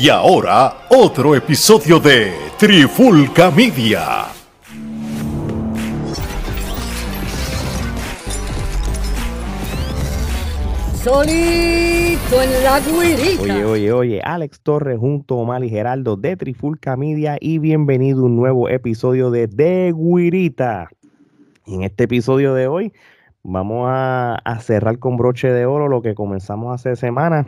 Y ahora, otro episodio de Trifulca Media. Solito en la guirita. Oye, oye, oye, Alex Torres junto a Omar y Geraldo de Trifulca Media y bienvenido a un nuevo episodio de De Guirita. Y en este episodio de hoy vamos a, a cerrar con broche de oro lo que comenzamos hace semanas,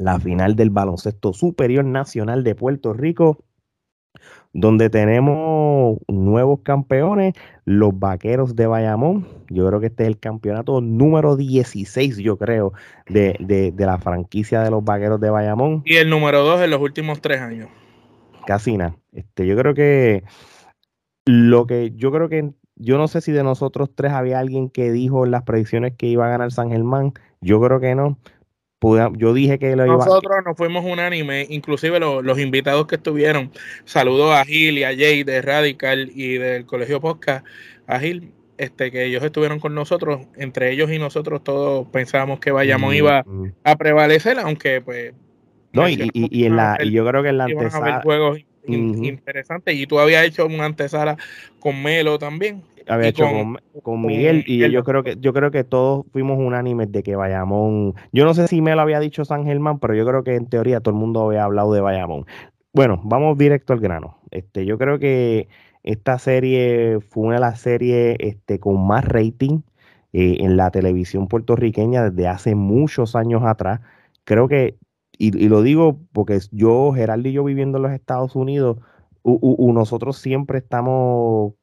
la final del baloncesto superior nacional de Puerto Rico, donde tenemos nuevos campeones, los Vaqueros de Bayamón. Yo creo que este es el campeonato número 16, yo creo, de, de- de la franquicia de los Vaqueros de Bayamón. Y el número dos en los últimos tres años. Casi nada. Este, yo creo que lo que yo creo que yo no sé si de nosotros tres había alguien que dijo en las predicciones que iba a ganar San Germán. Yo creo que no. Pude- yo dije que lo iba Nosotros nos fuimos unánime, inclusive lo- los invitados que estuvieron. Saludos a Gil y a Jay de Radical y del Colegio Podcast. A Gil, este, que ellos estuvieron con nosotros, entre ellos y nosotros todos pensábamos que Bayamón iba Mm, a prevalecer, aunque pues... No, y, y- y en la, y yo creo que en la iban a haber antesala juegos interesantes y tú habías hecho una antesala con Melo también. Había hecho con- con, con Miguel y yo, Miguel. yo creo que yo creo que todos fuimos unánimes de que Bayamón, yo no sé si me lo había dicho San Germán, pero yo creo que en teoría todo el mundo había hablado de Bayamón. Bueno, vamos directo al grano. Este, yo creo que esta serie fue una de las series este, con más rating eh, en la televisión puertorriqueña desde hace muchos años atrás. Creo que, y, y lo digo porque yo, Gerardo y yo viviendo en los Estados Unidos, u- u- u- nosotros siempre estamos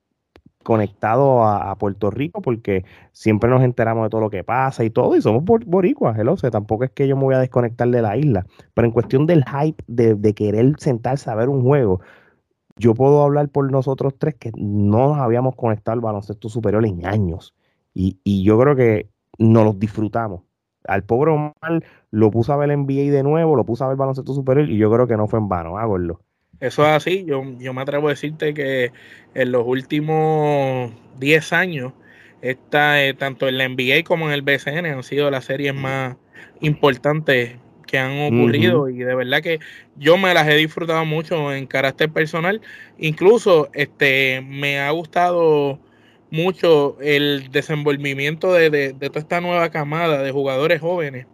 conectados a, Puerto Rico porque siempre nos enteramos de todo lo que pasa y todo, y somos bor- boricuas, el OCE, tampoco es que yo me voy a desconectar de la isla, pero en cuestión del hype de, querer sentarse a ver un juego, yo puedo hablar por nosotros tres que no nos habíamos conectado al baloncesto superior en años, y, yo creo que nos los disfrutamos. Al pobre Omar lo puso a ver el NBA de nuevo, lo puso a ver baloncesto superior, y yo creo que no fue en vano, hágalo. Eso es así. Yo, yo me atrevo a decirte que en los últimos 10 años, esta, eh, tanto en la NBA como en el BCN han sido las series más importantes que han ocurrido y de verdad que yo me las he disfrutado mucho en carácter personal. Incluso este me ha gustado mucho el desenvolvimiento de, de- de toda esta nueva camada de jugadores jóvenes,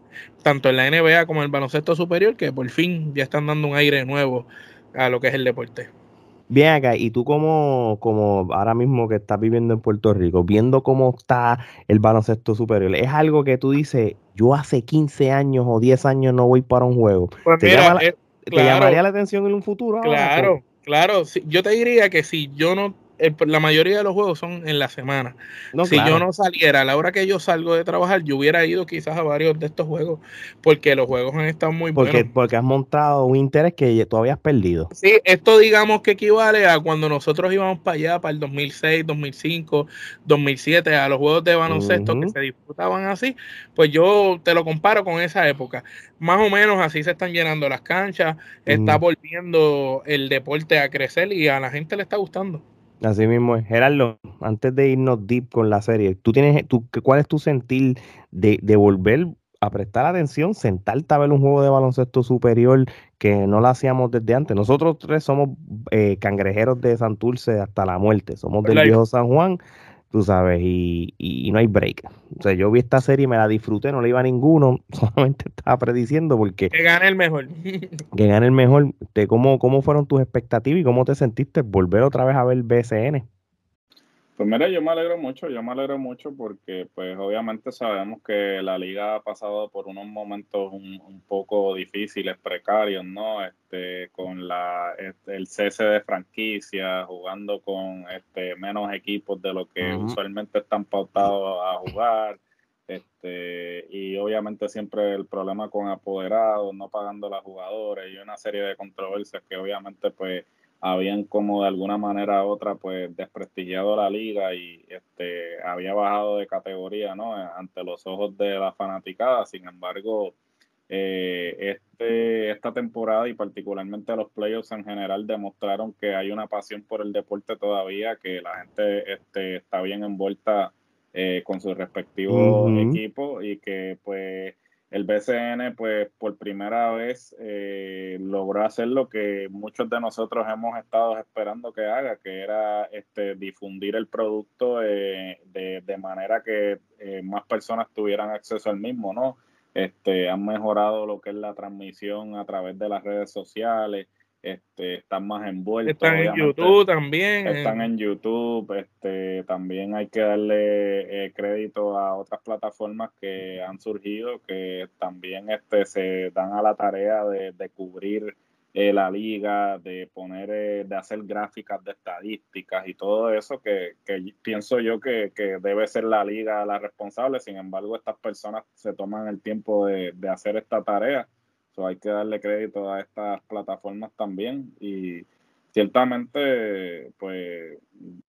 tanto en la NBA como en el baloncesto superior, que por fin ya están dando un aire nuevo a lo que es el deporte. Bien acá, y tú como, como ahora mismo que estás viviendo en Puerto Rico, viendo cómo está el baloncesto superior, es algo que tú dices, yo hace 15 años o 10 años no voy para un juego. Pues ¿Te, mira, llama la, eh, te claro. llamaría la atención en un futuro? ahora? claro, claro. sí, yo te diría que si yo no, el- la mayoría de los juegos son en la semana. No, si claro. yo no saliera a la hora que yo salgo de trabajar, yo hubiera ido quizás a varios de estos juegos, porque los juegos han estado muy porque, buenos. porque has montado un interés que tú habías perdido. Sí, esto digamos que equivale a cuando nosotros íbamos para allá, para el 2006, 2005, 2007, a los juegos de baloncesto que se disfrutaban así, pues yo te lo comparo con esa época. Más o menos así se están llenando las canchas, está volviendo el deporte a crecer y a la gente le está gustando. Así mismo es. Gerardo, antes de irnos deep con la serie, ¿tú tienes, tú, ¿cuál es tu sentir de, de volver a prestar atención, sentarte a ver un juego de baloncesto superior que no lo hacíamos desde antes? Nosotros tres somos eh, cangrejeros de Santurce hasta la muerte, somos del viejo San Juan, tú sabes, y, y no hay break. O sea, yo vi esta serie y me la disfruté, no le iba a ninguno, solamente estaba prediciendo porque Que gane el mejor. que gane el mejor. De cómo, ¿Cómo fueron tus expectativas y cómo te sentiste volver otra vez a ver BCN? Pues mira, yo me alegro mucho, yo me alegro mucho porque pues obviamente sabemos que la liga ha pasado por unos momentos un, un poco difíciles, precarios, ¿no? Este, con la, este, el cese de franquicias, jugando con este, menos equipos de lo que usualmente están pautados a jugar. Este, y obviamente siempre el problema con apoderados, no pagando a las jugadoras y una serie de controversias que obviamente pues habían como de alguna manera u otra pues desprestigiado la liga y este había bajado de categoría no ante los ojos de la fanaticada sin embargo eh, este esta temporada y particularmente los playoffs en general demostraron que hay una pasión por el deporte todavía que la gente este, está bien envuelta eh, con sus respectivos Ujú. equipos y que pues el BCN pues por primera vez eh, logró hacer lo que muchos de nosotros hemos estado esperando que haga, que era este, difundir el producto de, manera que eh, más personas tuvieran acceso al mismo, ¿no? Este, han mejorado lo que es la transmisión a través de las redes sociales, este, están más envueltos. Están en YouTube también. Están en YouTube, este, también hay que darle eh, crédito a otras plataformas que han surgido, que también este, se dan a la tarea de, cubrir eh, la liga, de poner, eh, de hacer gráficas de estadísticas y todo eso que, pienso yo que, debe ser la liga la responsable. Sin embargo, estas personas se toman el tiempo de, de hacer esta tarea hay que darle crédito a estas plataformas también y ciertamente, pues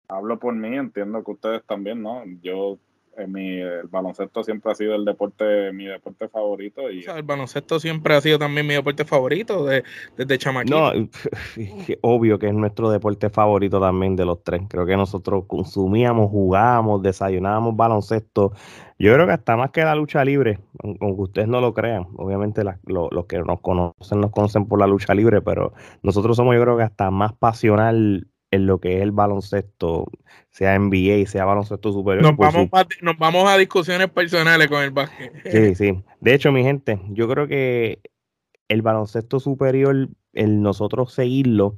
hablo por mí, entiendo que ustedes también, ¿no? Yo mi, el baloncesto siempre ha sido el deporte, mi deporte favorito. Y... el baloncesto siempre ha sido también mi deporte favorito de, desde chamaquito. No, obvio que es nuestro deporte favorito también de los tres. Creo que nosotros consumíamos, jugábamos, desayunábamos baloncesto. Yo creo que hasta más que la lucha libre, aunque ustedes no lo crean, obviamente los que nos conocen nos conocen por la lucha libre, pero nosotros somos yo creo que hasta más pasional en lo que es el baloncesto, sea NBA, sea baloncesto superior. Nos, vamos, a, nos vamos a discusiones personales con el básquet. Sí, sí. De hecho, mi gente, yo creo que el baloncesto superior, el nosotros seguirlo,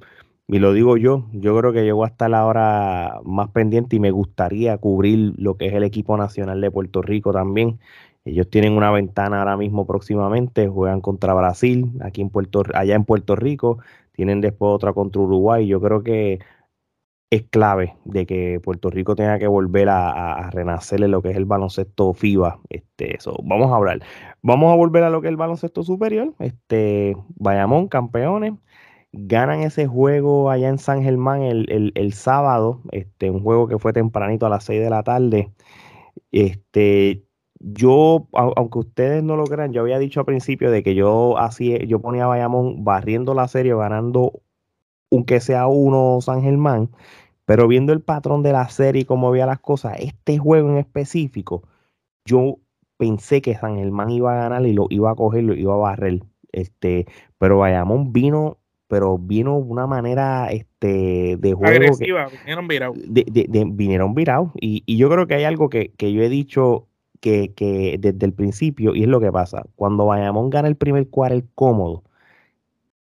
y lo digo yo, yo creo que llegó hasta la hora más pendiente y me gustaría cubrir lo que es el equipo nacional de Puerto Rico también. Ellos tienen una ventana ahora mismo próximamente, juegan contra Brasil, aquí en Puerto, allá en Puerto Rico, tienen después otra contra Uruguay. Yo creo que es clave de que Puerto Rico tenga que volver a, renacer en lo que es el baloncesto FIBA. Este, eso, vamos a hablar. Vamos a volver a lo que es el baloncesto superior. Este, Bayamón, campeones. Ganan ese juego allá en San Germán el, sábado. Este, un juego que fue tempranito a las 6 de la tarde. Este, yo, aunque ustedes no lo crean, yo había dicho al principio de que yo así, yo ponía a Bayamón barriendo la serie, ganando aunque sea uno San Germán, pero viendo el patrón de la serie y cómo veía las cosas, este juego en específico, yo pensé que San Germán iba a ganar y lo iba a coger, lo iba a barrer. Este, pero Bayamón vino, pero vino de una manera este, de juego. Agresiva, vinieron virados. vinieron virados. Y, y, yo creo que hay algo que, que yo he dicho que, que, desde el principio, y es lo que pasa. Cuando Bayamón gana el primer cuarto cómodo,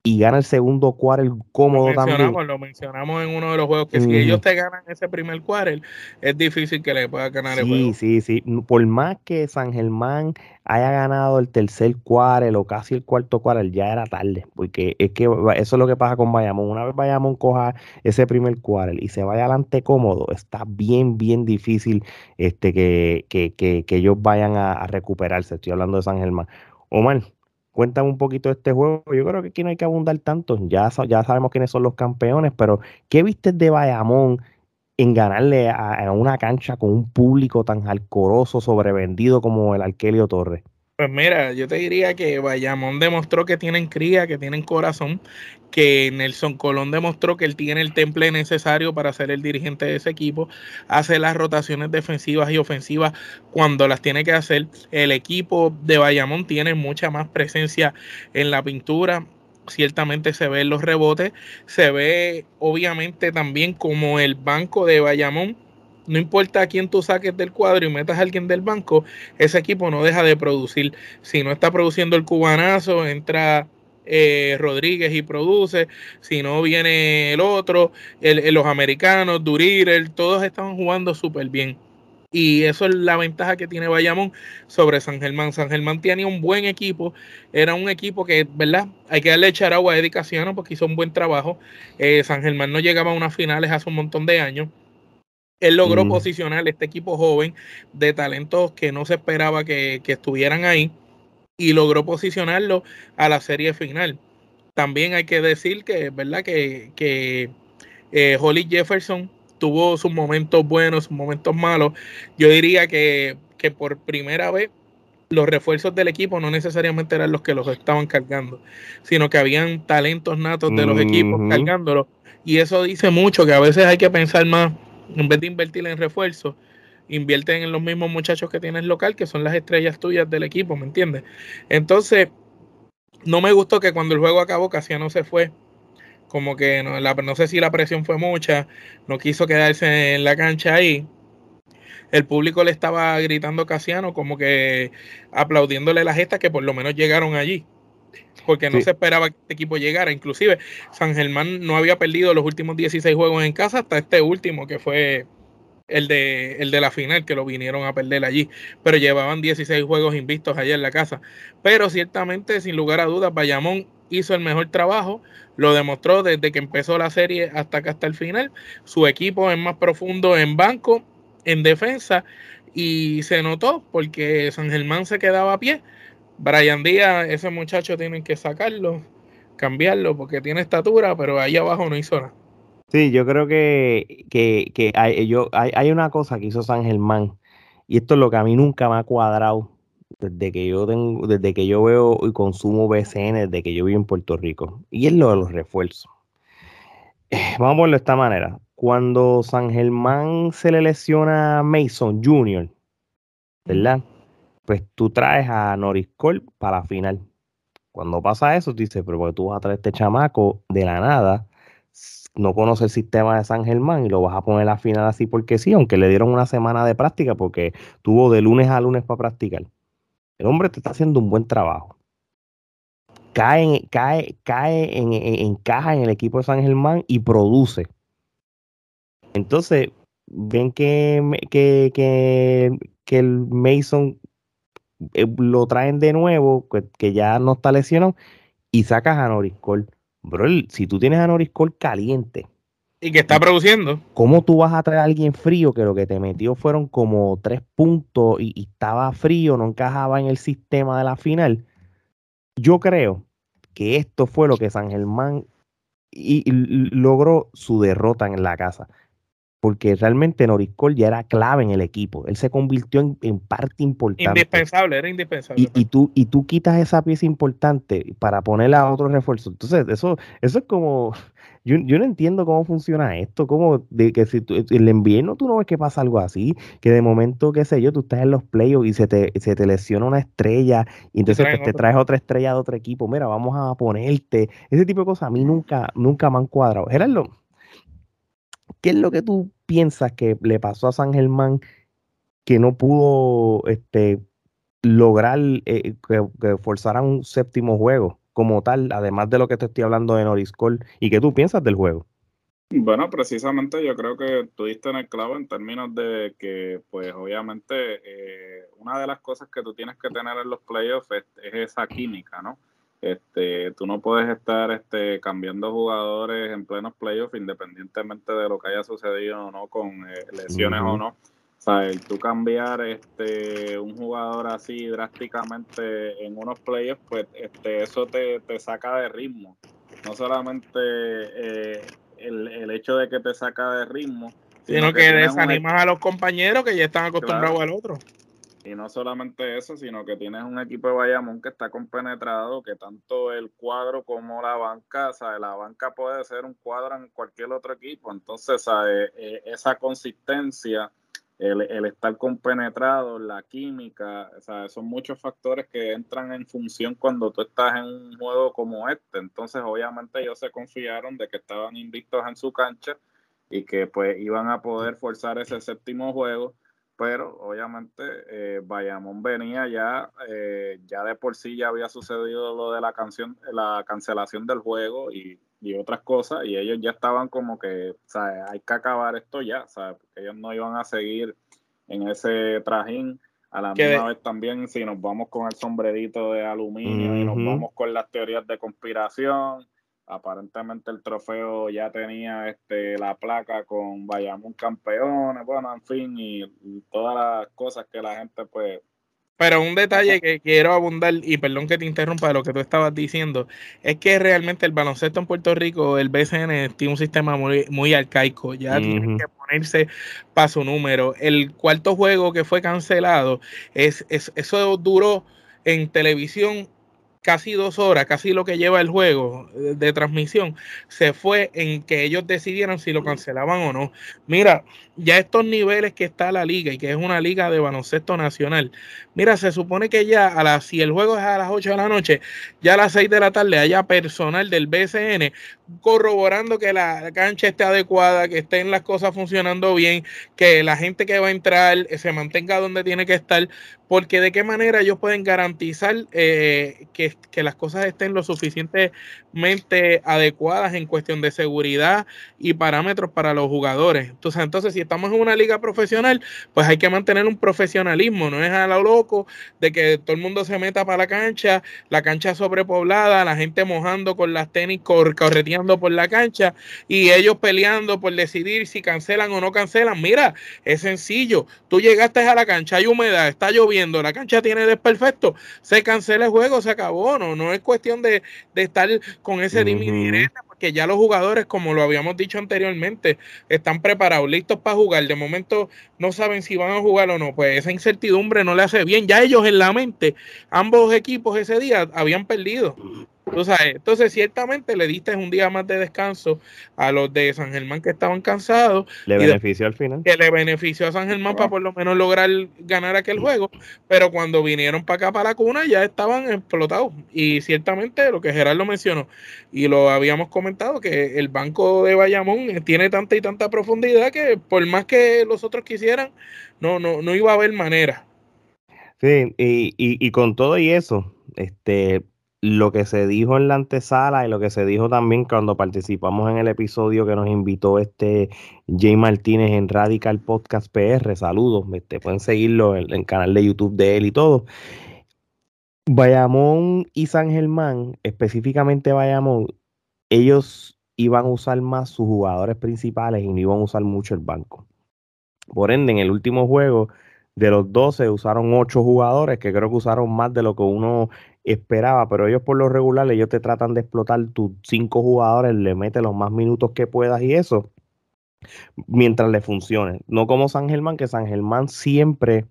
y gana el segundo quarter cómodo lo también. Lo mencionamos en uno de los juegos que si ellos te ganan ese primer quarter, es difícil que le puedas ganar el juego. Sí, sí, sí. Por más que San Germán haya ganado el tercer quarter o casi el cuarto quarter, ya era tarde, porque es que eso es lo que pasa con Bayamón. Una vez Bayamón coja ese primer quarter y se vaya adelante cómodo, está bien, bien difícil este que, que, que, que ellos vayan a, a recuperarse. Estoy hablando de San Germán. Omar, Cuéntame un poquito de este juego. Yo creo que aquí no hay que abundar tanto. Ya, ya sabemos quiénes son los campeones, pero ¿qué viste de Bayamón en ganarle a, una cancha con un público tan alcoroso, sobrevendido como el Arquelio Torres? Pues mira, yo te diría que Bayamón demostró que tienen cría, que tienen corazón, que Nelson Colón demostró que él tiene el temple necesario para ser el dirigente de ese equipo, hace las rotaciones defensivas y ofensivas cuando las tiene que hacer. El equipo de Bayamón tiene mucha más presencia en la pintura, ciertamente se ve en los rebotes, se ve obviamente también como el banco de Bayamón no importa a quién tú saques del cuadro y metas a alguien del banco, ese equipo no deja de producir. Si no está produciendo el cubanazo, entra eh, Rodríguez y produce. Si no viene el otro, los americanos, Durir, todos están jugando súper bien. Y eso es la ventaja que tiene Bayamón sobre San Germán. San Germán tiene un buen equipo. Era un equipo que, ¿verdad? Hay que darle echar agua a dedicación porque hizo un buen trabajo. Eh, San Germán no llegaba a unas finales hace un montón de años. Él logró mm. posicionar este equipo joven de talentos que no se esperaba que, estuvieran ahí y logró posicionarlo a la serie final. También hay que decir que, ¿verdad? Que, que eh, Holly Jefferson tuvo sus momentos buenos, sus momentos malos. Yo diría que, que por primera vez los refuerzos del equipo no necesariamente eran los que los estaban cargando, sino que habían talentos natos de los equipos cargándolos. Y eso dice mucho, que a veces hay que pensar más en vez de invertir en refuerzos, invierten en los mismos muchachos que tienes local, que son las estrellas tuyas del equipo, ¿me entiendes? Entonces, no me gustó que cuando el juego acabó, Casiano se fue. Como que no, no sé si la presión fue mucha, no quiso quedarse en la cancha ahí. El público le estaba gritando a Casiano, como que aplaudiéndole la gesta que por lo menos llegaron allí porque no se esperaba que este equipo llegara. Inclusive San Germán no había perdido los últimos 16 juegos en casa hasta este último, que fue el de, el de la final, que lo vinieron a perder allí. Pero llevaban 16 juegos invistos allá en la casa. Pero ciertamente, sin lugar a dudas, Bayamón hizo el mejor trabajo, lo demostró desde que empezó la serie hasta que hasta el final. Su equipo es más profundo en banco, en defensa, y se notó porque San Germán se quedaba a pie Brian Díaz, ese muchacho tienen que sacarlo, cambiarlo, porque tiene estatura, pero ahí abajo no hizo nada. Sí, yo creo que, que, hay, yo, hay, una cosa que hizo San Germán, y esto es lo que a mí nunca me ha cuadrado desde que yo tengo, desde que yo veo y consumo BCN, desde que yo vivo en Puerto Rico, y es lo de los refuerzos. Vamos a verlo de esta manera. Cuando San Germán se le lesiona a Mason Jr., ¿verdad? Pues tú traes a Norris Cole para la final. Cuando pasa eso, tú dices, pero porque tú vas a traer este chamaco de la nada, no conoce el sistema de San Germán y lo vas a poner a la final así porque sí, aunque le dieron una semana de práctica porque tuvo de lunes a lunes para practicar. El hombre te está haciendo un buen trabajo. Cae, cae, cae en, encaja en el equipo de San Germán y produce. Entonces, ven que, que, que el Mason eh, lo traen de nuevo, que, ya no está lesionado, y sacas a Norris Cole. Bro, si tú tienes a Norris Cole caliente. Y que está produciendo. ¿Cómo tú vas a traer a alguien frío que lo que te metió fueron como tres puntos y, estaba frío, no encajaba en el sistema de la final? Yo creo que esto fue lo que San Germán y logró su derrota en la casa porque realmente Noriscol ya era clave en el equipo. Él se convirtió en, parte importante. Indispensable, era indispensable. Y, y, tú, y tú quitas esa pieza importante para ponerla a otro refuerzo. Entonces, eso, eso es como. Yo, yo no entiendo cómo funciona esto. Como de que si tú, el invierno tú no ves que pasa algo así, que de momento, qué sé yo, tú estás en los playoffs y se te, se te lesiona una estrella y entonces te, te, traes otra estrella de otro equipo. Mira, vamos a ponerte. Ese tipo de cosas a mí nunca, nunca me han cuadrado. Gerardo, ¿qué es lo que tú piensas que le pasó a San Germán que no pudo este, lograr eh, que, forzaran un séptimo juego como tal, además de lo que te estoy hablando de Noriscol? ¿Y qué tú piensas del juego? Bueno, precisamente yo creo que tuviste en el clavo en términos de que, pues obviamente, eh, una de las cosas que tú tienes que tener en los playoffs es esa química, ¿no? Este, tú no puedes estar este, cambiando jugadores en plenos playoffs independientemente de lo que haya sucedido o no con eh, lesiones o no. O sea, el tú cambiar este, un jugador así drásticamente en unos playoffs, pues este, eso te, saca de ritmo. No solamente eh, el, hecho de que te saca de ritmo, sino, que, desanimas a los compañeros que ya están acostumbrados al otro. Y no solamente eso, sino que tienes un equipo de Bayamón que está compenetrado, que tanto el cuadro como la banca, o la banca puede ser un cuadro en cualquier otro equipo. Entonces, e, esa consistencia, el, estar compenetrado, la química, son muchos factores que entran en función cuando tú estás en un juego como este. Entonces, obviamente, ellos se confiaron de que estaban invictos en su cancha y que pues iban a poder forzar ese séptimo juego pero obviamente eh, Bayamón venía ya, eh, ya de por sí ya había sucedido lo de la canción, la cancelación del juego y, otras cosas, y ellos ya estaban como que, sea, hay que acabar esto ya, o sea, porque ellos no iban a seguir en ese trajín. A la misma vez también, si nos vamos con el sombrerito de aluminio y nos vamos con las teorías de conspiración, aparentemente el trofeo ya tenía este la placa con Bayamón campeones, bueno, en fin, y, todas las cosas que la gente pues... Pero un detalle que quiero abundar, y perdón que te interrumpa de lo que tú estabas diciendo, es que realmente el baloncesto en Puerto Rico, el BCN, tiene un sistema muy, muy arcaico, ya tiene que ponerse para su número. El cuarto juego que fue cancelado, es, es eso duró en televisión casi dos horas, casi lo que lleva el juego de, transmisión, se fue en que ellos decidieran si lo cancelaban o no. Mira, ya estos niveles que está la liga y que es una liga de baloncesto nacional, mira, se supone que ya a las, si el juego es a las 8 de la noche, ya a las 6 de la tarde haya personal del BCN corroborando que la cancha esté adecuada, que estén las cosas funcionando bien, que la gente que va a entrar se mantenga donde tiene que estar, porque de qué manera ellos pueden garantizar eh, que, que, las cosas estén lo adecuadas en cuestión de seguridad y parámetros para los jugadores. Entonces, entonces, si estamos en una liga profesional, pues hay que mantener un profesionalismo, no es a lo loco de que todo el mundo se meta para la cancha, la cancha sobrepoblada, la gente mojando con las tenis correteando por la cancha y ellos peleando por decidir si cancelan o no cancelan. Mira, es sencillo, tú llegaste a la cancha, hay humedad, está lloviendo la cancha tiene desperfecto, se cancela el juego, se acabó, no, no es cuestión de, estar con ese uh porque ya los jugadores, como lo habíamos dicho anteriormente, están preparados, listos para jugar, de momento no saben si van a jugar o no, pues esa incertidumbre no le hace bien, ya ellos en la mente, ambos equipos ese día habían perdido. Entonces, ciertamente le diste un día más de descanso a los de San Germán que estaban cansados. Le benefició al final. Que le benefició a San Germán para por lo menos lograr ganar aquel juego. Pero cuando vinieron para acá, para la cuna, ya estaban explotados. Y ciertamente lo que Gerardo mencionó, y lo habíamos comentado, que el banco de Bayamón tiene tanta y tanta profundidad que por más que los otros quisieran, no, no, no iba a haber manera. Sí, y, y, y con todo y eso, este lo que se dijo en la antesala y lo que se dijo también cuando participamos en el episodio que nos invitó este Jay Martínez en Radical Podcast PR, saludos, este, pueden seguirlo en el canal de YouTube de él y todo. Bayamón y San Germán, específicamente Bayamón, ellos iban a usar más sus jugadores principales y no iban a usar mucho el banco. Por ende, en el último juego, de los 12 usaron 8 jugadores, que creo que usaron más de lo que uno esperaba, pero ellos por lo regular, ellos te tratan de explotar tus cinco jugadores, le meten los más minutos que puedas y eso, mientras le funcione. No como San Germán, que San Germán siempre,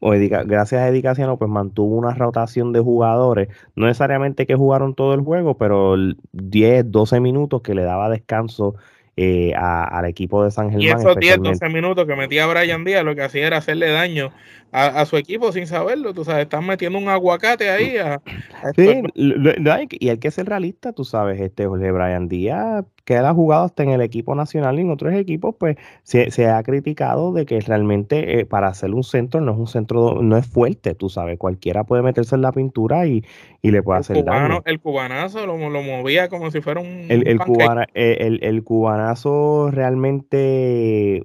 gracias a Edicaciano, pues mantuvo una rotación de jugadores, no necesariamente que jugaron todo el juego, pero 10, 12 minutos que le daba descanso eh, al equipo de San Germán. Y esos 10, 12 minutos que metía Brian Díaz, lo que hacía era hacerle daño a, su equipo sin saberlo. Tú sabes, están metiendo un aguacate ahí. sí, y hay que ser realista, tú sabes, este Jorge Brian Díaz que él ha jugado hasta en el equipo nacional y en otros equipos, pues se, ha criticado de que realmente eh, para hacer un centro no es un centro, no es fuerte, tú sabes, cualquiera puede meterse en la pintura y, le puede hacer daño. El cubanazo lo, movía como si fuera un... El, eh, el, el, cubanazo realmente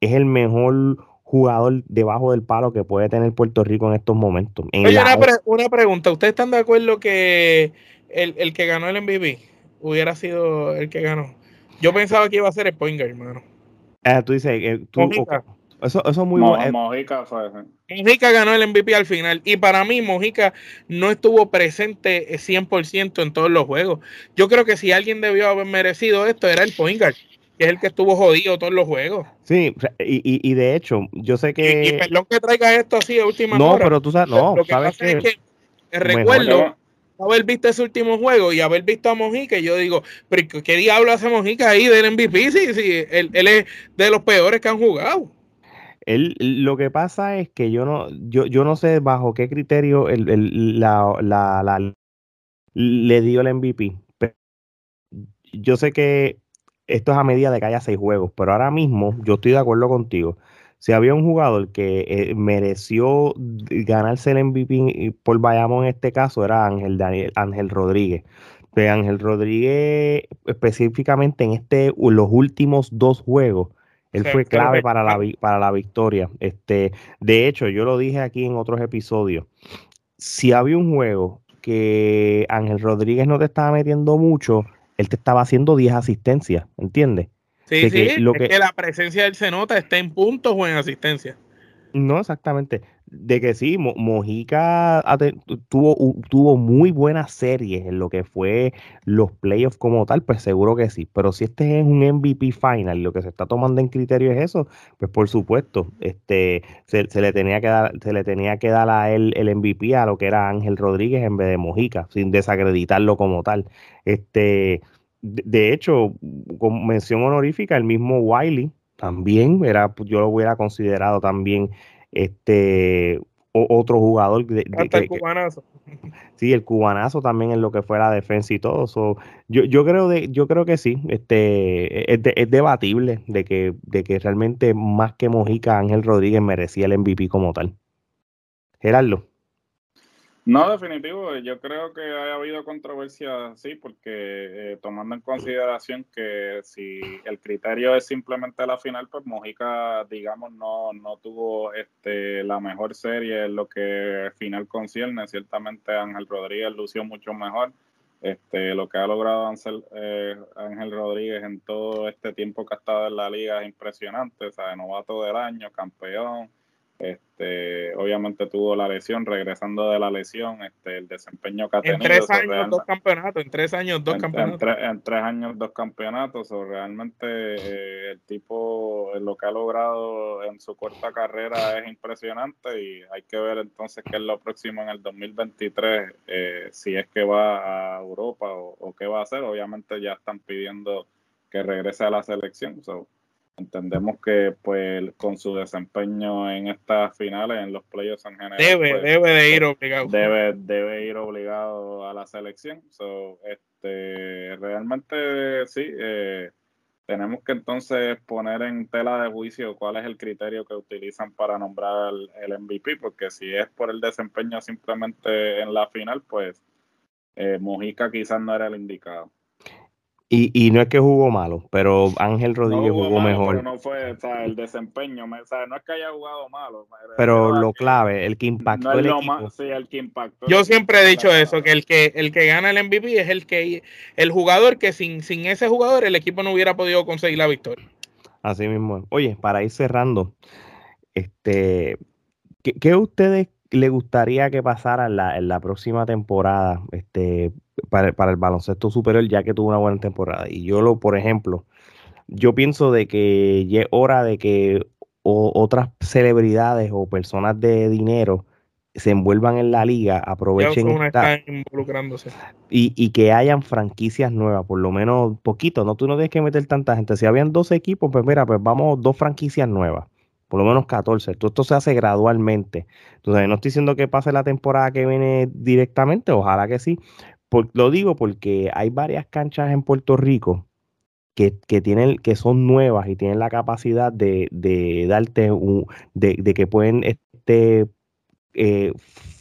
es el mejor jugador debajo del palo que puede tener Puerto Rico en estos momentos. Oye, una, una, pregunta, ¿ustedes están de acuerdo que el, el que ganó el MVP hubiera sido el que ganó. Yo pensaba que iba a ser el Pointer, hermano. Ah, tú dices, eh, eso, eso es muy bueno. Eh. Mojica fue. Mojica ganó el MVP al final. Y para mí, Mojica no estuvo presente 100% en todos los juegos. Yo creo que si alguien debió haber merecido esto, era el Pointer, que es el que estuvo jodido todos los juegos. Sí, y, y, de hecho, yo sé que. Y, perdón que traiga esto así a última no, hora. No, pero tú sabes, no, sabes que, que recuerdo haber visto ese último juego y haber visto a Mojica, yo digo, pero ¿qué diablo hace Mojica ahí del MVP? Si, si él, es de los peores que han jugado. Él, lo que pasa es que yo no, yo, yo no sé bajo qué criterio el, la, la, le dio el MVP. yo sé que esto es a medida de que haya seis juegos, pero ahora mismo yo estoy de acuerdo contigo si había un jugador que eh, mereció ganarse el MVP por Bayamón en este caso, era Ángel, Daniel, Ángel Rodríguez. Pero Ángel Rodríguez, específicamente en este, los últimos dos juegos, él fue clave para la, para la victoria. Este, de hecho, yo lo dije aquí en otros episodios. Si había un juego que Ángel Rodríguez no te estaba metiendo mucho, él te estaba haciendo 10 asistencias, ¿entiendes? Sí, sí, que, lo que, la presencia del se nota está en puntos o en asistencia. No, exactamente. de que sí, Mojica tuvo, tuvo muy buenas series en lo que fue los playoffs como tal, pues seguro que sí. Pero si este es un MVP final, lo que se está tomando en criterio es eso, pues por supuesto, este, se, le tenía que dar, se le tenía que dar a él el MVP a lo que era Ángel Rodríguez en vez de Mojica, sin desacreditarlo como tal. Este, de, hecho, con mención honorífica, el mismo Wiley también era, yo lo hubiera considerado también este otro jugador de, el cubanazo. sí el cubanazo también en lo que fue la defensa y todo. Yo, yo creo de, yo creo que sí este es, es, debatible de que de que realmente más que Mojica Ángel Rodríguez merecía el MVP como tal. Gerardo no, definitivo. Yo creo que ha habido controversia, sí, porque eh, tomando en consideración que si el criterio es simplemente la final, pues Mojica, digamos, no, no tuvo este, la mejor serie en lo que final concierne. Ciertamente Ángel Rodríguez lució mucho mejor. Este, lo que ha logrado Ángel, eh, Ángel Rodríguez en todo este tiempo que ha estado en la liga es impresionante. O sea, novato del año, campeón este, obviamente tuvo la lesión, regresando de la lesión, este, el desempeño que ha tenido. En tres años, dos campeonatos, en tres años, dos campeonatos. En, tres años, dos campeonatos, o realmente eh, el tipo, lo que ha logrado en su corta carrera es impresionante y hay que ver entonces qué es lo próximo en el 2023, eh, si es que va a Europa o, qué va a hacer. Obviamente ya están pidiendo que regrese a la selección. Entendemos que pues con su desempeño en estas finales, en los playoffs en general, debe, pues, debe de ir obligado. Debe, debe ir obligado a la selección. So, este, realmente sí, eh, tenemos que entonces poner en tela de juicio cuál es el criterio que utilizan para nombrar el, el MVP, porque si es por el desempeño simplemente en la final, pues eh, Mojica quizás no era el indicado. Y, y no es que jugó malo, pero Ángel Rodríguez jugó, mejor. Pero no fue o sea, el desempeño, o sea, no es que haya jugado malo. Pero lo clave, el que impactó el equipo. sí, el que impactó. Yo siempre he dicho eso, que el que el que gana el MVP es el que el jugador que sin, sin ese jugador el equipo no hubiera podido conseguir la victoria. Así mismo. Oye, para ir cerrando, este, ¿qué, qué ustedes le gustaría que pasara en la, en la próxima temporada? Este, para, para, el baloncesto superior, ya que tuvo una buena temporada. Y yo, lo, por ejemplo, yo pienso de que ya es hora de que otras celebridades o personas de dinero se envuelvan en la liga, aprovechen involucrándose. Y, y, que hayan franquicias nuevas, por lo menos poquito, no tú no tienes que meter tanta gente. Si habían dos equipos, pues mira, pues vamos dos franquicias nuevas, por lo menos 14. esto se hace gradualmente. Entonces, no estoy diciendo que pase la temporada que viene directamente, ojalá que sí, lo digo porque hay varias canchas en Puerto Rico que, tienen, que son nuevas y tienen la capacidad de, darte un, de, que pueden este, eh,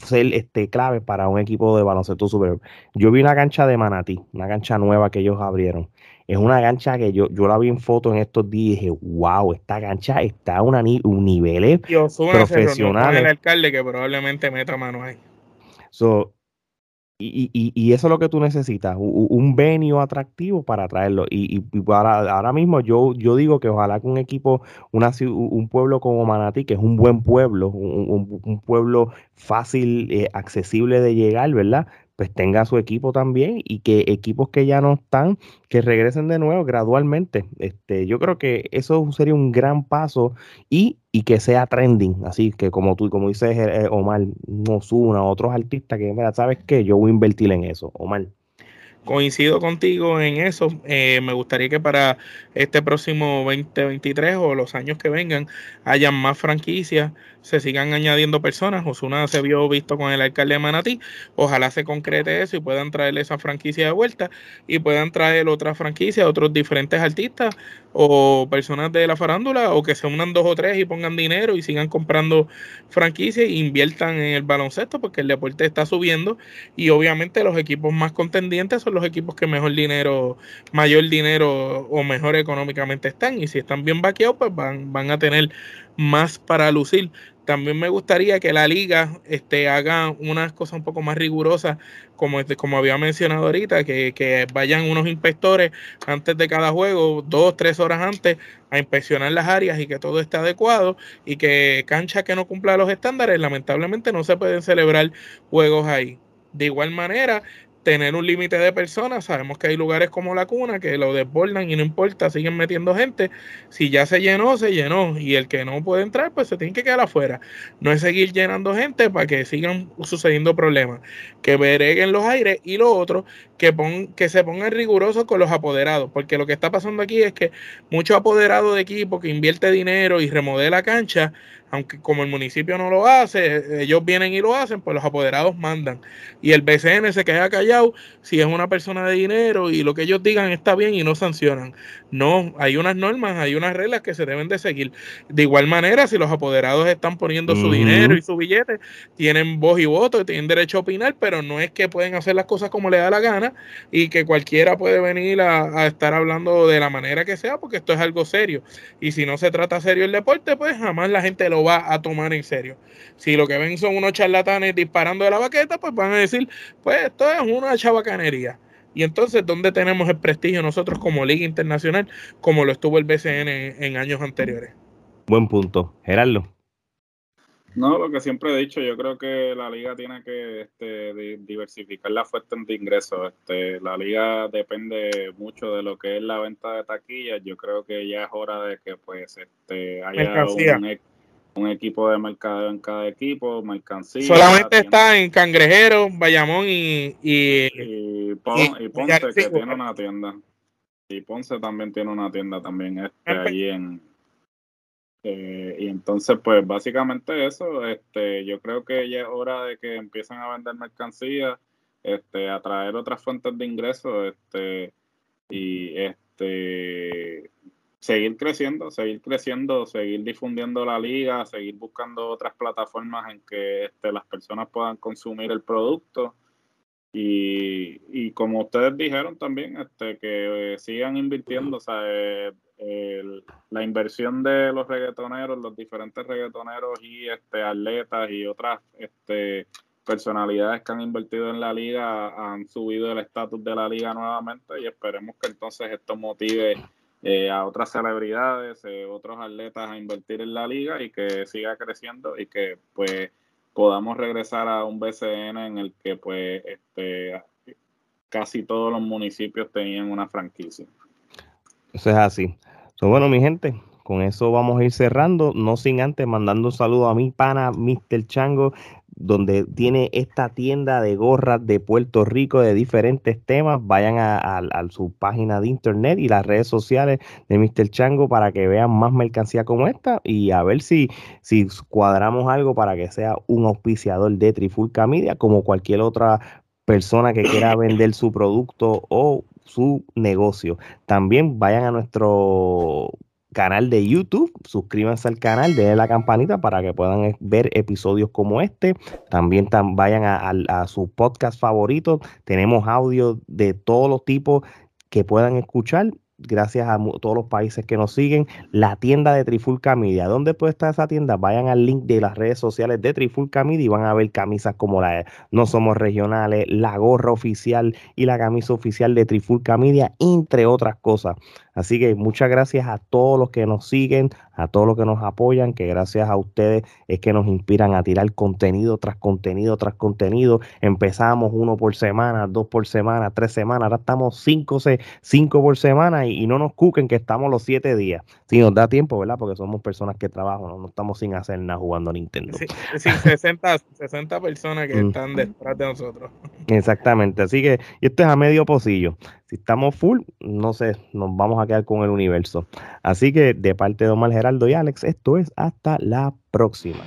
ser este, clave para un equipo de baloncesto superior. Yo vi una cancha de Manatí, una cancha nueva que ellos abrieron. Es una cancha que yo, yo la vi en foto en estos días y dije, wow, esta cancha está a una, un nivel profesional. el alcalde que probablemente meta mano ahí. So, y, y, y, eso es lo que tú necesitas, un, venio atractivo para traerlo. Y, y para, ahora mismo yo, yo digo que ojalá que un equipo, una, un pueblo como Manatí, que es un buen pueblo, un, un pueblo fácil, eh, accesible de llegar, ¿verdad? Pues tenga su equipo también y que equipos que ya no están, que regresen de nuevo gradualmente. Este, yo creo que eso sería un gran paso y, y que sea trending, así que como tú, como dices eh, eh, Omar, Nosuna, otros artistas que, mira, ¿sabes qué? Yo voy a invertir en eso, Omar. Coincido contigo en eso. Eh, me gustaría que para este próximo 2023 o los años que vengan hayan más franquicias se sigan añadiendo personas. Osuna se vio visto con el alcalde de Manatí. Ojalá se concrete eso y puedan traerle esa franquicia de vuelta y puedan traer otra franquicia, otros diferentes artistas o personas de la farándula o que se unan dos o tres y pongan dinero y sigan comprando franquicias e inviertan en el baloncesto porque el deporte está subiendo y obviamente los equipos más contendientes son los equipos que mejor dinero, mayor dinero o mejor económicamente están y si están bien vaqueados pues van, van a tener más para lucir También me gustaría que la liga este, haga unas cosas un poco más rigurosas, como, este, como había mencionado ahorita, que, que vayan unos inspectores antes de cada juego, dos, tres horas antes, a inspeccionar las áreas y que todo esté adecuado y que cancha que no cumpla los estándares, lamentablemente no se pueden celebrar juegos ahí. De igual manera, tener un límite de personas. Sabemos que hay lugares como la cuna que lo desbordan y no importa, siguen metiendo gente. Si ya se llenó, se llenó. Y el que no puede entrar, pues se tiene que quedar afuera. No es seguir llenando gente para que sigan sucediendo problemas. Que vereguen los aires y lo otro, que, pon, que se pongan rigurosos con los apoderados. Porque lo que está pasando aquí es que muchos apoderados de equipo que invierte dinero y remodela cancha aunque como el municipio no lo hace, ellos vienen y lo hacen, pues los apoderados mandan. Y el BCN se queda callado si es una persona de dinero y lo que ellos digan está bien y no sancionan. No, hay unas normas, hay unas reglas que se deben de seguir. De igual manera, si los apoderados están poniendo su dinero y su billete, tienen voz y voto, tienen derecho a opinar, pero no es que pueden hacer las cosas como le da la gana y que cualquiera puede venir a, a estar hablando de la manera que sea, porque esto es algo serio. Y si no se trata serio el deporte, pues jamás la gente lo va a tomar en serio. Si lo que ven son unos charlatanes disparando de la baqueta, pues van a decir, pues esto es una chabacanería. Y entonces, ¿dónde tenemos el prestigio nosotros como Liga Internacional, como lo estuvo el BCN en, años anteriores? Buen punto. Gerardo. No, lo que siempre he dicho, yo creo que la liga tiene que este, diversificar la fuentes de ingresos. Este, la liga depende mucho de lo que es la venta de taquillas. Yo creo que ya es hora de que pues este, haya un, un equipo de mercadeo en cada equipo, mercancía. Solamente está en Cangrejero, Bayamón y. Y, Ponce, que tiene una tienda. Y Ponce también tiene una tienda también este, ahí en. Eh, y entonces, pues básicamente eso. este Yo creo que ya es hora de que empiecen a vender mercancía, este, a traer otras fuentes de ingresos. este Y este seguir creciendo, seguir creciendo, seguir difundiendo la liga, seguir buscando otras plataformas en que este, las personas puedan consumir el producto. Y, y como ustedes dijeron también, este, que eh, sigan invirtiendo, o sea, eh, la inversión de los reggaetoneros, los diferentes reggaetoneros y este, atletas y otras este, personalidades que han invertido en la liga han subido el estatus de la liga nuevamente y esperemos que entonces esto motive eh, a otras celebridades, eh, otros atletas a invertir en la liga y que siga creciendo y que pues podamos regresar a un BCN en el que pues este casi todos los municipios tenían una franquicia. Eso es así. bueno, mi gente, con eso vamos a ir cerrando, no sin antes mandando un saludo a mi pana, Mr. Chango, donde tiene esta tienda de gorras de Puerto Rico de diferentes temas. Vayan a, su página de internet y las redes sociales de Mr. Chango para que vean más mercancía como esta y a ver si, si cuadramos algo para que sea un auspiciador de Trifulca Media como cualquier otra persona que quiera vender su producto o su negocio. También vayan a nuestro canal de YouTube. Suscríbanse al canal, denle la campanita para que puedan eh, ver episodios como este. También vayan a, a su podcast favorito. Tenemos audio de todos los tipos que puedan escuchar gracias a todos los países que nos siguen, la tienda de Trifulca Media. ¿Dónde puede estar esa tienda? Vayan al link de las redes sociales de Trifulca Media y van a ver camisas como la de No Somos Regionales, la gorra oficial y la camisa oficial de Trifulca Media, entre otras cosas. Así que muchas gracias a todos los que nos siguen, a todos los que nos apoyan, que gracias a ustedes es que nos inspiran a tirar contenido tras contenido tras contenido. Empezamos uno por semana, dos por semana, tres semanas, ahora estamos cinco, cinco por semana y, no nos cuquen que estamos los siete días. Si nos da tiempo, ¿verdad? Porque somos personas que trabajan, no, estamos sin hacer nada jugando Nintendo. Sí, 60, 60 personas que están detrás de nosotros. Exactamente, así que y esto es a medio pocillo. Si estamos full, no sé, nos vamos a quedar con el universo. Así que de parte de Omar Geraldo y Alex, esto es hasta la próxima.